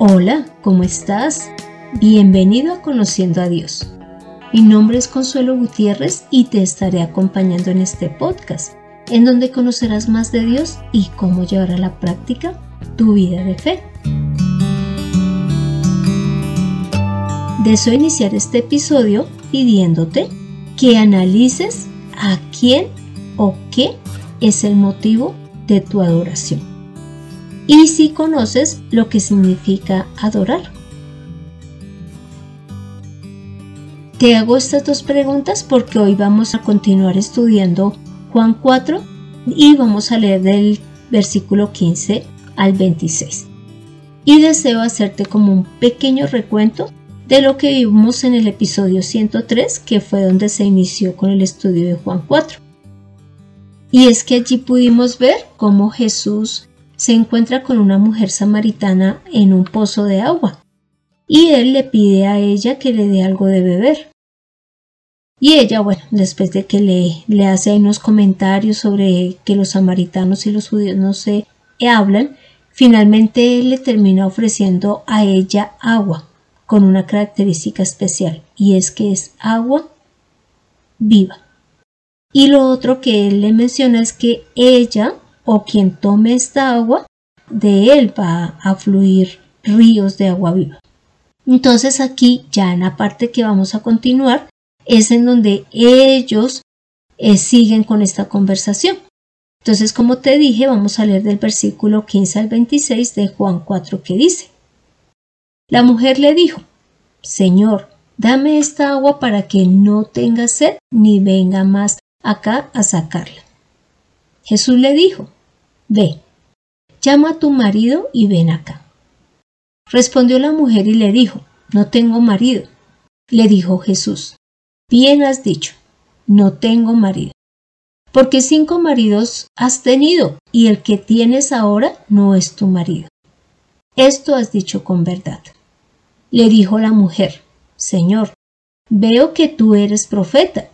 Hola, ¿cómo estás? Bienvenido a Conociendo a Dios. Mi nombre es Consuelo Gutiérrez y te estaré acompañando en este podcast, en donde conocerás más de Dios y cómo llevar a la práctica tu vida de fe. Deseo iniciar este episodio pidiéndote que analices a quién o qué es el motivo de tu adoración y si conoces lo que significa adorar. Te hago estas dos preguntas porque hoy vamos a continuar estudiando Juan 4 y vamos a leer del versículo 15 al 26. Y deseo hacerte como un pequeño recuento de lo que vimos en el episodio 103, que fue donde se inició con el estudio de Juan 4. Y es que allí pudimos ver cómo Jesús se encuentra con una mujer samaritana en un pozo de agua y él le pide a ella que le dé algo de beber. Y ella, bueno, después de que le, le hace unos comentarios sobre que los samaritanos y los judíos no se hablan, finalmente él le termina ofreciendo a ella agua con una característica especial y es que es agua viva. Y lo otro que él le menciona es que ella o quien tome esta agua, de él va a fluir ríos de agua viva. Entonces aquí, ya en la parte que vamos a continuar, es en donde ellos eh, siguen con esta conversación. Entonces, como te dije, vamos a leer del versículo 15 al 26 de Juan 4 que dice, La mujer le dijo, Señor, dame esta agua para que no tenga sed ni venga más acá a sacarla. Jesús le dijo, Ve, llama a tu marido y ven acá. Respondió la mujer y le dijo, No tengo marido. Le dijo Jesús, Bien has dicho, no tengo marido. Porque cinco maridos has tenido y el que tienes ahora no es tu marido. Esto has dicho con verdad. Le dijo la mujer, Señor, veo que tú eres profeta.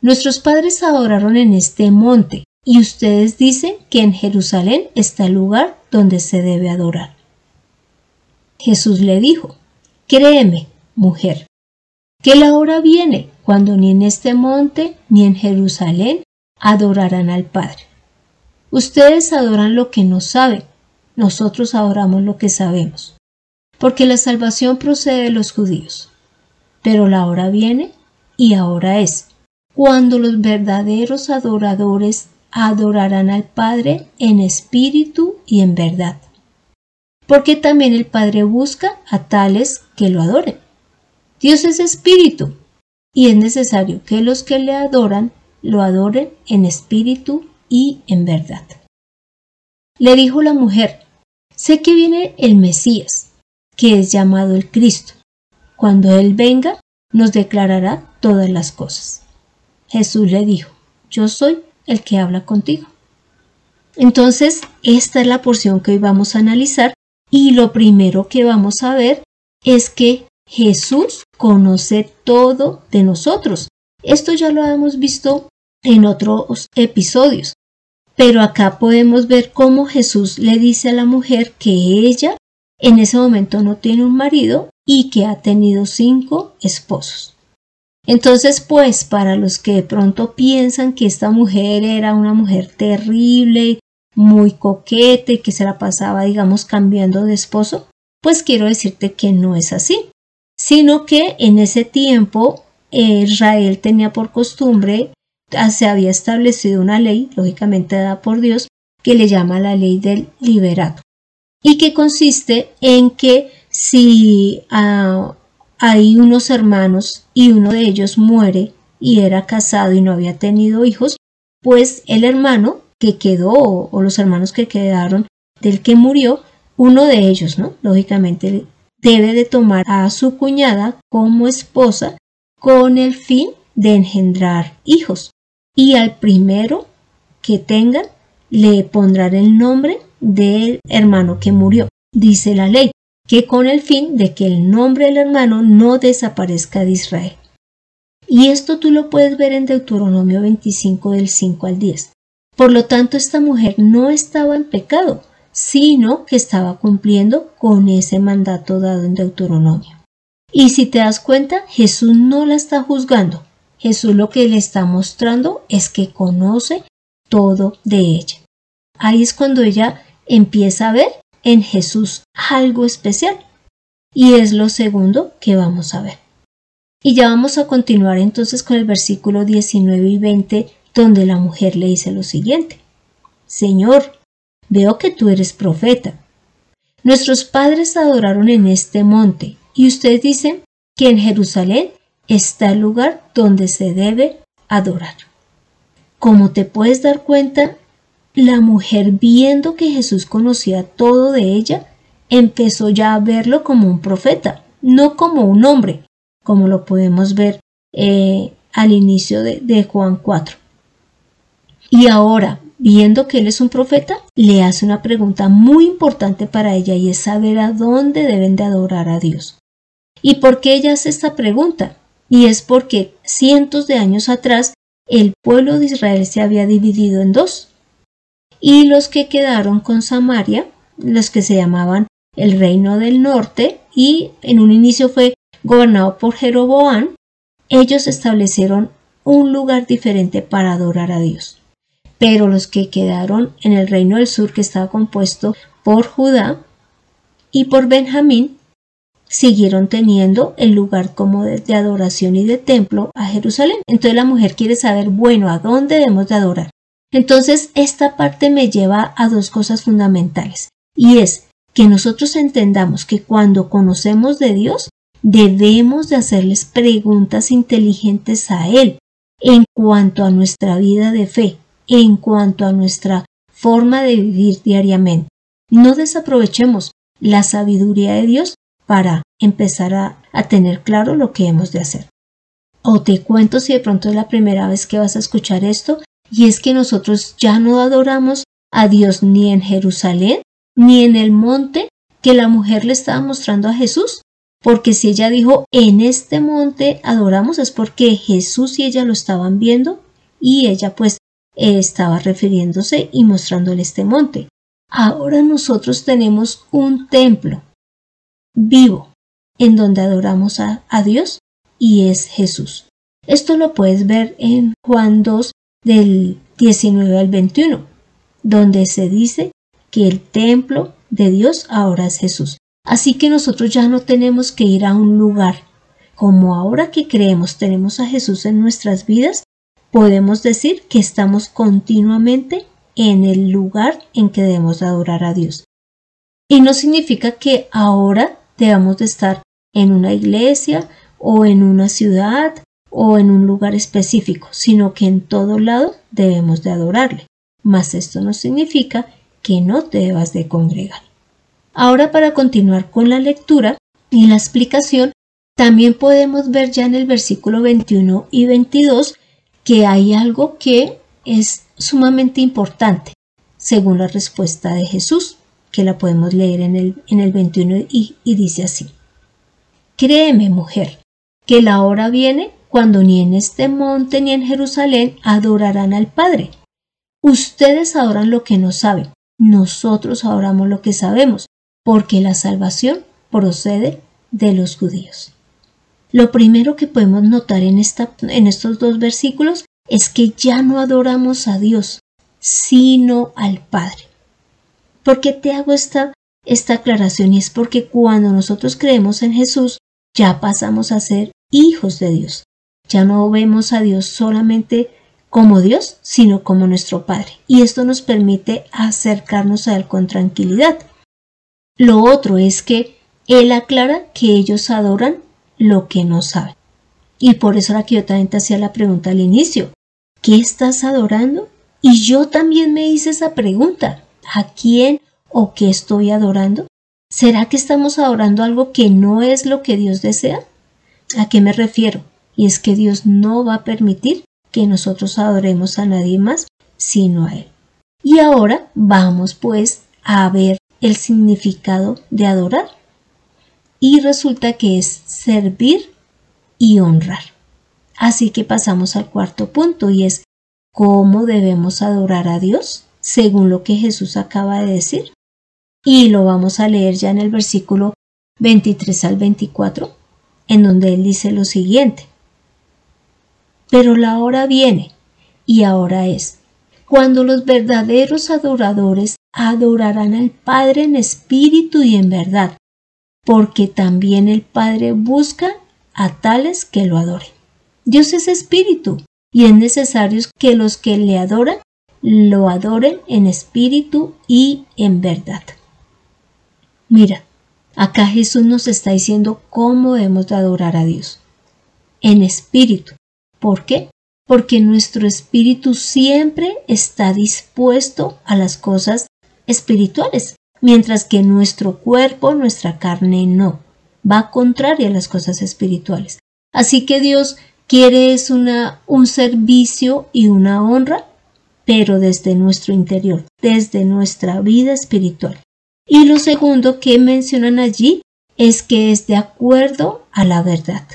Nuestros padres adoraron en este monte, y ustedes dicen que en Jerusalén está el lugar donde se debe adorar. Jesús le dijo, Créeme, mujer, que la hora viene cuando ni en este monte ni en Jerusalén adorarán al Padre. Ustedes adoran lo que no saben, nosotros adoramos lo que sabemos, porque la salvación procede de los judíos. Pero la hora viene y ahora es, cuando los verdaderos adoradores adorarán al Padre en espíritu y en verdad. Porque también el Padre busca a tales que lo adoren. Dios es espíritu y es necesario que los que le adoran lo adoren en espíritu y en verdad. Le dijo la mujer, sé que viene el Mesías, que es llamado el Cristo. Cuando Él venga, nos declarará todas las cosas. Jesús le dijo, yo soy el que habla contigo. Entonces, esta es la porción que hoy vamos a analizar y lo primero que vamos a ver es que Jesús conoce todo de nosotros. Esto ya lo hemos visto en otros episodios, pero acá podemos ver cómo Jesús le dice a la mujer que ella en ese momento no tiene un marido y que ha tenido cinco esposos. Entonces, pues, para los que de pronto piensan que esta mujer era una mujer terrible, muy coquete, que se la pasaba, digamos, cambiando de esposo, pues quiero decirte que no es así, sino que en ese tiempo eh, Israel tenía por costumbre, ah, se había establecido una ley, lógicamente dada por Dios, que le llama la ley del liberato, y que consiste en que si ah, hay unos hermanos y uno de ellos muere y era casado y no había tenido hijos, pues el hermano que quedó o, los hermanos que quedaron del que murió, uno de ellos, ¿no? Lógicamente debe de tomar a su cuñada como esposa con el fin de engendrar hijos. Y al primero que tengan le pondrán el nombre del hermano que murió, dice la ley que con el fin de que el nombre del hermano no desaparezca de Israel. Y esto tú lo puedes ver en Deuteronomio 25 del 5 al 10. Por lo tanto, esta mujer no estaba en pecado, sino que estaba cumpliendo con ese mandato dado en Deuteronomio. Y si te das cuenta, Jesús no la está juzgando. Jesús lo que le está mostrando es que conoce todo de ella. Ahí es cuando ella empieza a ver en Jesús algo especial. Y es lo segundo que vamos a ver. Y ya vamos a continuar entonces con el versículo 19 y 20, donde la mujer le dice lo siguiente. Señor, veo que tú eres profeta. Nuestros padres adoraron en este monte, y usted dice que en Jerusalén está el lugar donde se debe adorar. Como te puedes dar cuenta, la mujer viendo que Jesús conocía todo de ella, empezó ya a verlo como un profeta, no como un hombre, como lo podemos ver eh, al inicio de, de Juan 4. Y ahora, viendo que él es un profeta, le hace una pregunta muy importante para ella y es saber a dónde deben de adorar a Dios. ¿Y por qué ella hace esta pregunta? Y es porque cientos de años atrás el pueblo de Israel se había dividido en dos. Y los que quedaron con Samaria, los que se llamaban el reino del norte y en un inicio fue gobernado por Jeroboam, ellos establecieron un lugar diferente para adorar a Dios. Pero los que quedaron en el reino del sur, que estaba compuesto por Judá y por Benjamín, siguieron teniendo el lugar como de, adoración y de templo a Jerusalén. Entonces la mujer quiere saber, bueno, ¿a dónde debemos de adorar? Entonces esta parte me lleva a dos cosas fundamentales y es que nosotros entendamos que cuando conocemos de Dios debemos de hacerles preguntas inteligentes a Él en cuanto a nuestra vida de fe, en cuanto a nuestra forma de vivir diariamente. No desaprovechemos la sabiduría de Dios para empezar a, tener claro lo que hemos de hacer. O te cuento si de pronto es la primera vez que vas a escuchar esto, y es que nosotros ya no adoramos a Dios ni en Jerusalén, ni en el monte que la mujer le estaba mostrando a Jesús, porque si ella dijo en este monte adoramos es porque Jesús y ella lo estaban viendo y ella pues estaba refiriéndose y mostrándole este monte. Ahora nosotros tenemos un templo vivo en donde adoramos a, Dios y es Jesús. Esto lo puedes ver en Juan 2 del 19 al 21, donde se dice que el templo de Dios ahora es Jesús. Así que nosotros ya no tenemos que ir a un lugar. Como ahora que creemos tenemos a Jesús en nuestras vidas, podemos decir que estamos continuamente en el lugar en que debemos adorar a Dios. Y no significa que ahora debamos de estar en una iglesia o en una ciudad o en un lugar específico, sino que en todo lado debemos de adorarle. Mas esto no significa que no debas de congregar. Ahora para continuar con la lectura y la explicación, también podemos ver ya en el versículo 21 y 22 que hay algo que es sumamente importante, según la respuesta de Jesús que la podemos leer en el, en el 21 y, y dice así. Créeme, mujer, que la hora viene cuando ni en este monte ni en Jerusalén adorarán al Padre. Ustedes adoran lo que no saben, nosotros adoramos lo que sabemos, porque la salvación procede de los judíos. Lo primero que podemos notar en, esta, en estos dos versículos es que ya no adoramos a Dios, sino al Padre. ¿Por qué te hago esta, esta aclaración? Y es porque cuando nosotros creemos en Jesús, ya pasamos a ser hijos de Dios. Ya no vemos a Dios solamente como Dios, sino como nuestro Padre. Y esto nos permite acercarnos a Él con tranquilidad. Lo otro es que Él aclara que ellos adoran lo que no saben. Y por eso era que yo también te hacía la pregunta al inicio. ¿Qué estás adorando? Y yo también me hice esa pregunta a quién o qué estoy adorando? ¿Será que estamos adorando algo que no es lo que Dios desea? ¿A qué me refiero? Y es que Dios no va a permitir que nosotros adoremos a nadie más sino a Él. Y ahora vamos pues a ver el significado de adorar. Y resulta que es servir y honrar. Así que pasamos al cuarto punto y es cómo debemos adorar a Dios según lo que Jesús acaba de decir. Y lo vamos a leer ya en el versículo 23 al 24, en donde él dice lo siguiente. Pero la hora viene, y ahora es, cuando los verdaderos adoradores adorarán al Padre en espíritu y en verdad, porque también el Padre busca a tales que lo adoren. Dios es espíritu, y es necesario que los que le adoran lo adoren en espíritu y en verdad. Mira, acá Jesús nos está diciendo cómo debemos de adorar a Dios. En espíritu. ¿Por qué? Porque nuestro espíritu siempre está dispuesto a las cosas espirituales, mientras que nuestro cuerpo, nuestra carne no. Va contraria a las cosas espirituales. Así que Dios quiere es una, un servicio y una honra, pero desde nuestro interior, desde nuestra vida espiritual. Y lo segundo que mencionan allí es que es de acuerdo a la verdad.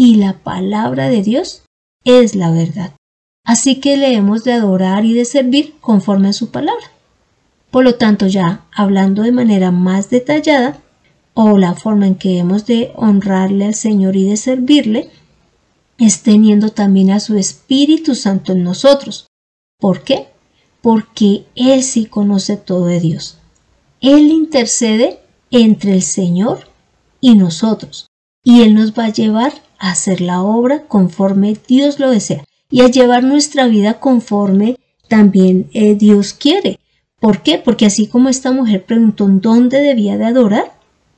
Y la palabra de Dios es la verdad. Así que le hemos de adorar y de servir conforme a su palabra. Por lo tanto, ya hablando de manera más detallada, o la forma en que hemos de honrarle al Señor y de servirle, es teniendo también a su Espíritu Santo en nosotros. ¿Por qué? Porque Él sí conoce todo de Dios. Él intercede entre el Señor y nosotros, y Él nos va a llevar hacer la obra conforme Dios lo desea y a llevar nuestra vida conforme también eh, Dios quiere. ¿Por qué? Porque así como esta mujer preguntó dónde debía de adorar,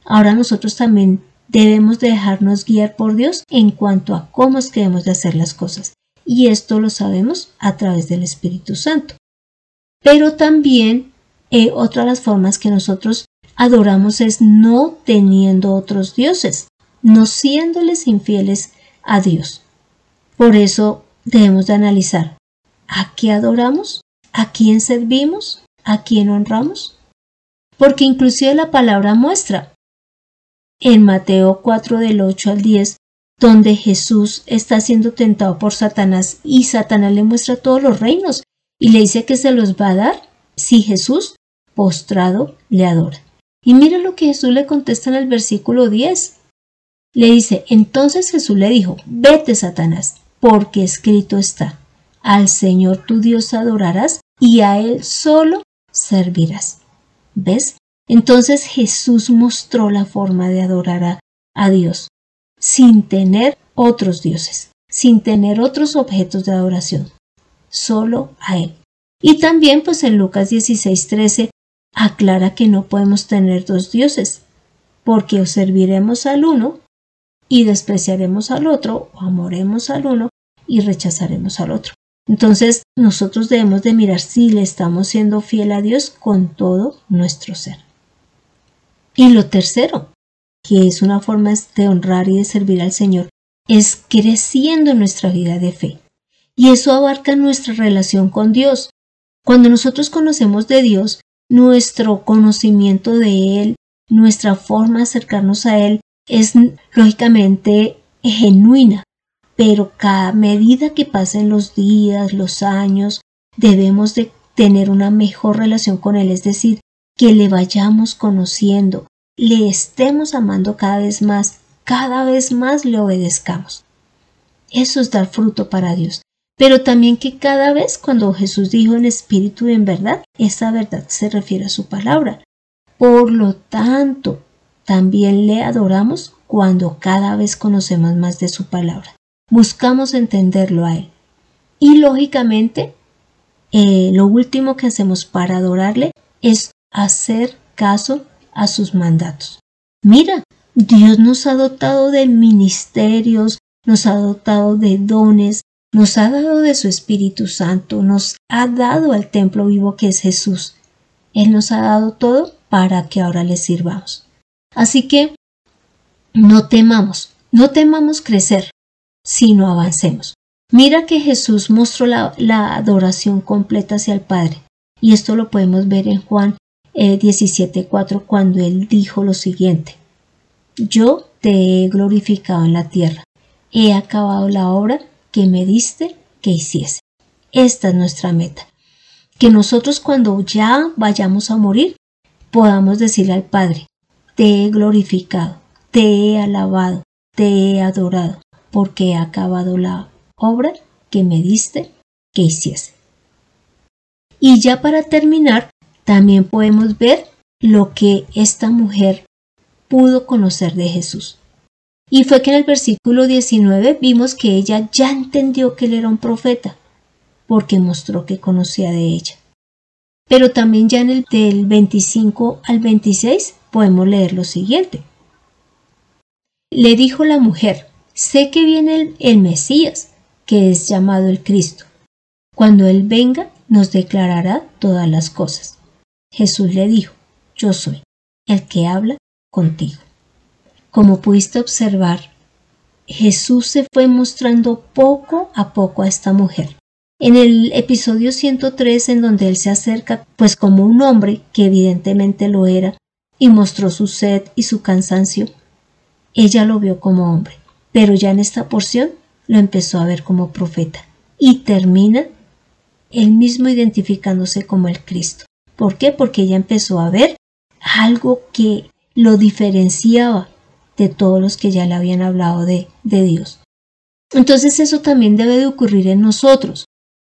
ahora nosotros también debemos dejarnos guiar por Dios en cuanto a cómo es que debemos de hacer las cosas. Y esto lo sabemos a través del Espíritu Santo. Pero también eh, otra de las formas que nosotros adoramos es no teniendo otros dioses, no siéndoles infieles a Dios. Por eso debemos de analizar a qué adoramos, a quién servimos, a quién honramos. Porque inclusive la palabra muestra en Mateo 4 del 8 al 10, donde Jesús está siendo tentado por Satanás y Satanás le muestra todos los reinos y le dice que se los va a dar si Jesús, postrado, le adora. Y mira lo que Jesús le contesta en el versículo 10. Le dice, entonces Jesús le dijo, vete Satanás, porque escrito está, al Señor tu Dios adorarás y a Él solo servirás. ¿Ves? Entonces Jesús mostró la forma de adorar a, Dios sin tener otros dioses, sin tener otros objetos de adoración, solo a Él. Y también pues en Lucas 16:13 aclara que no podemos tener dos dioses, porque o serviremos al uno y despreciaremos al otro, o amoremos al uno y rechazaremos al otro. Entonces nosotros debemos de mirar si le estamos siendo fiel a Dios con todo nuestro ser. Y lo tercero, que es una forma de honrar y de servir al Señor, es creciendo en nuestra vida de fe. Y eso abarca nuestra relación con Dios. Cuando nosotros conocemos de Dios, nuestro conocimiento de Él, nuestra forma de acercarnos a Él es lógicamente genuina, pero cada medida que pasen los días, los años, debemos de tener una mejor relación con Él, es decir, que le vayamos conociendo, le estemos amando cada vez más, cada vez más le obedezcamos. Eso es dar fruto para Dios. Pero también que cada vez cuando Jesús dijo en espíritu y en verdad, esa verdad se refiere a su palabra. Por lo tanto, también le adoramos cuando cada vez conocemos más de su palabra. Buscamos entenderlo a Él. Y lógicamente, eh, lo último que hacemos para adorarle es hacer caso a sus mandatos. Mira, Dios nos ha dotado de ministerios, nos ha dotado de dones, nos ha dado de su Espíritu Santo, nos ha dado al templo vivo que es Jesús. Él nos ha dado todo para que ahora le sirvamos. Así que no temamos, no temamos crecer, sino avancemos. Mira que Jesús mostró la, adoración completa hacia el Padre, y esto lo podemos ver en Juan 17.4 eh, cuando él dijo lo siguiente, Yo te he glorificado en la tierra, he acabado la obra que me diste que hiciese. Esta es nuestra meta, que nosotros cuando ya vayamos a morir, podamos decirle al Padre, te he glorificado, te he alabado, te he adorado, porque he acabado la obra que me diste que hiciese. Y ya para terminar, también podemos ver lo que esta mujer pudo conocer de Jesús. Y fue que en el versículo 19 vimos que ella ya entendió que él era un profeta, porque mostró que conocía de ella. Pero también ya en el del 25 al 26 podemos leer lo siguiente. Le dijo la mujer, sé que viene el, Mesías, que es llamado el Cristo. Cuando Él venga, nos declarará todas las cosas. Jesús le dijo, yo soy el que habla contigo. Como pudiste observar, Jesús se fue mostrando poco a poco a esta mujer. En el episodio 103, en donde él se acerca, pues como un hombre, que evidentemente lo era, y mostró su sed y su cansancio, ella lo vio como hombre, pero ya en esta porción lo empezó a ver como profeta. Y termina él mismo identificándose como el Cristo. ¿Por qué? Porque ella empezó a ver algo que lo diferenciaba de todos los que ya le habían hablado de, de Dios. Entonces eso también debe de ocurrir en nosotros,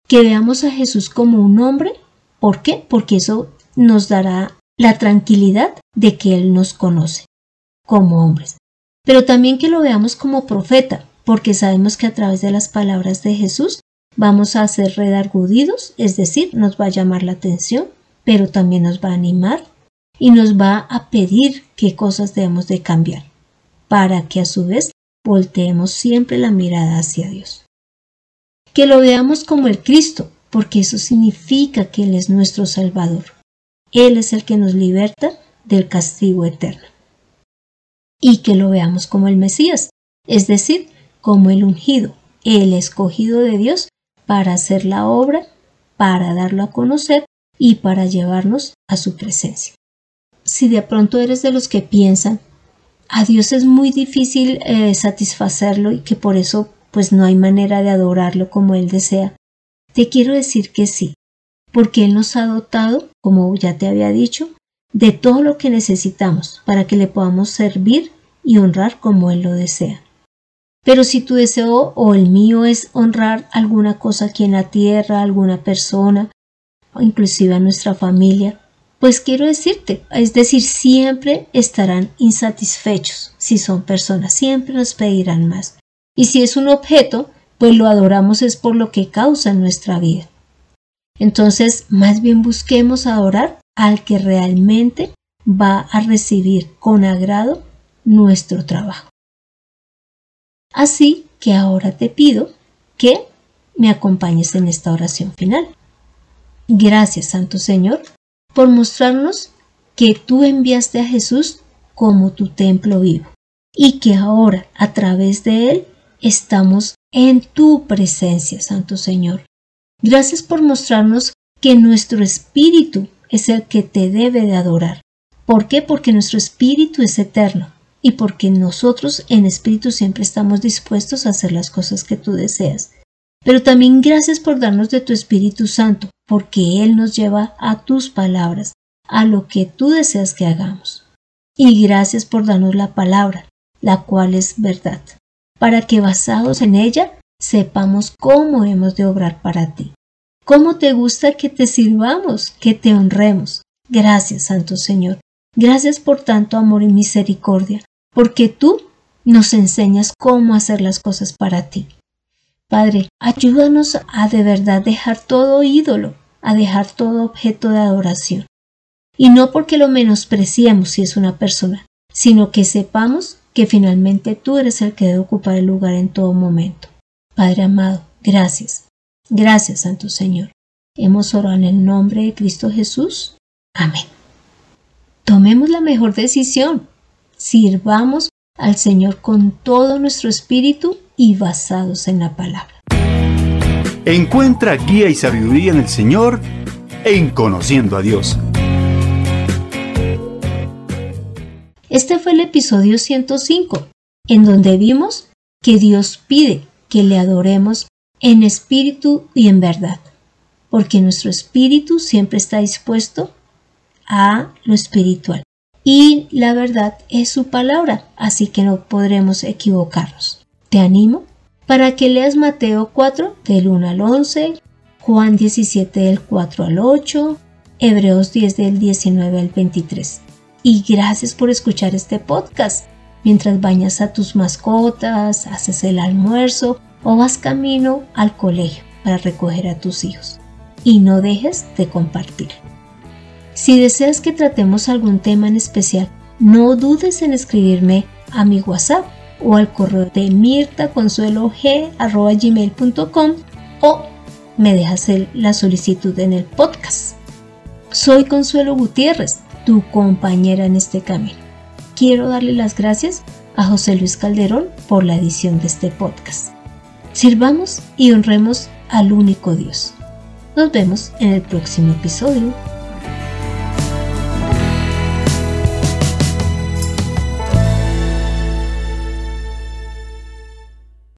que veamos a Jesús como un hombre. ¿Por qué? Porque eso nos dará la tranquilidad de que Él nos conoce como hombres. Pero también que lo veamos como profeta, porque sabemos que a través de las palabras de Jesús vamos a ser redargudidos, es decir, nos va a llamar la atención, pero también nos va a animar y nos va a pedir qué cosas debemos de cambiar, para que a su vez volteemos siempre la mirada hacia Dios. Que lo veamos como el Cristo, porque eso significa que Él es nuestro Salvador. Él es el que nos liberta del castigo eterno. Y que lo veamos como el Mesías, es decir, como el ungido, el escogido de Dios para hacer la obra, para darlo a conocer y para llevarnos a su presencia. Si de pronto eres de los que piensan, a Dios es muy difícil eh, satisfacerlo y que por eso pues no hay manera de adorarlo como Él desea, te quiero decir que sí, porque Él nos ha dotado, como ya te había dicho, de todo lo que necesitamos para que le podamos servir y honrar como Él lo desea. Pero si tu deseo o el mío es honrar alguna cosa aquí en la tierra, alguna persona, o inclusive a nuestra familia, pues quiero decirte, es decir, siempre estarán insatisfechos si son personas, siempre nos pedirán más. Y si es un objeto, pues lo adoramos es por lo que causa en nuestra vida. Entonces, más bien busquemos adorar al que realmente va a recibir con agrado nuestro trabajo. Así que ahora te pido que me acompañes en esta oración final. Gracias, Santo Señor, por mostrarnos que tú enviaste a Jesús como tu templo vivo y que ahora a través de él estamos en tu presencia, Santo Señor. Gracias por mostrarnos que nuestro espíritu es el que te debe de adorar. ¿Por qué? Porque nuestro espíritu es eterno y porque nosotros en espíritu siempre estamos dispuestos a hacer las cosas que tú deseas. Pero también gracias por darnos de tu Espíritu Santo, porque Él nos lleva a tus palabras, a lo que tú deseas que hagamos. Y gracias por darnos la palabra, la cual es verdad, para que basados en ella sepamos cómo hemos de obrar para ti. Cómo te gusta que te sirvamos, que te honremos. Gracias, Santo Señor. Gracias por tanto amor y misericordia, porque tú nos enseñas cómo hacer las cosas para ti. Padre, ayúdanos a de verdad dejar todo ídolo, a dejar todo objeto de adoración. Y no porque lo menospreciemos si es una persona, sino que sepamos que finalmente tú eres el que debe ocupar el lugar en todo momento. Padre amado, gracias. Gracias, Santo Señor. Hemos orado en el nombre de Cristo Jesús. Amén. Tomemos la mejor decisión, sirvamos al Señor con todo nuestro espíritu y basados en la palabra. Encuentra guía y sabiduría en el Señor en conociendo a Dios. Este fue el episodio 105, en donde vimos que Dios pide que le adoremos en espíritu y en verdad, porque nuestro espíritu siempre está dispuesto a lo espiritual. Y la verdad es su palabra, así que no podremos equivocarnos. Te animo para que leas Mateo 4 del 1 al 11, Juan 17 del 4 al 8, Hebreos 10 del 19 al 23. Y gracias por escuchar este podcast. Mientras bañas a tus mascotas, haces el almuerzo o vas camino al colegio para recoger a tus hijos. Y no dejes de compartir. Si deseas que tratemos algún tema en especial, no dudes en escribirme a mi WhatsApp o al correo de mirtaconsuelog.gmail.com o me dejas la solicitud en el podcast. Soy Consuelo Gutiérrez, tu compañera en este camino. Quiero darle las gracias a José Luis Calderón por la edición de este podcast. Sirvamos y honremos al único Dios. Nos vemos en el próximo episodio.